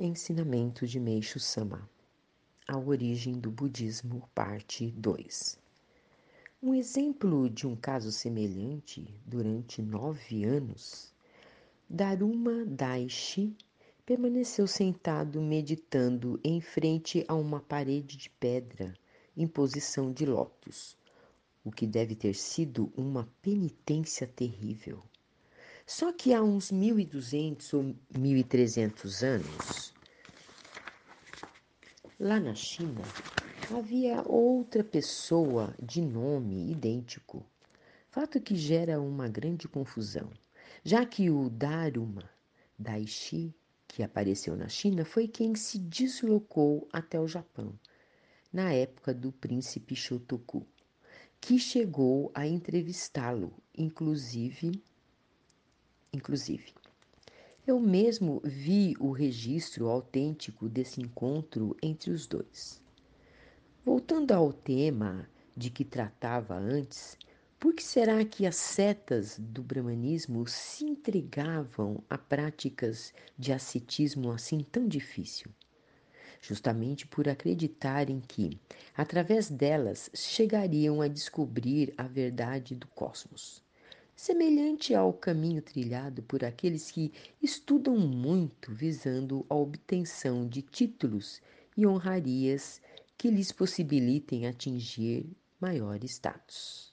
Ensinamento de Meixo Sama A origem do budismo, parte 2 Um exemplo de um caso semelhante, durante nove anos, Daruma Daishi permaneceu sentado meditando em frente a uma parede de pedra em posição de lótus, o que deve ter sido uma penitência terrível. Só que há uns 1200 ou 1300 anos, lá na China, havia outra pessoa de nome idêntico. Fato que gera uma grande confusão, já que o Daruma Daishi, que apareceu na China, foi quem se deslocou até o Japão, na época do príncipe Shotoku, que chegou a entrevistá-lo, inclusive inclusive. Eu mesmo vi o registro autêntico desse encontro entre os dois. Voltando ao tema de que tratava antes, por que será que as setas do brahmanismo se entregavam a práticas de ascetismo assim tão difícil? Justamente por acreditarem que, através delas, chegariam a descobrir a verdade do cosmos semelhante ao caminho trilhado por aqueles que estudam muito visando a obtenção de títulos e honrarias que lhes possibilitem atingir maior status.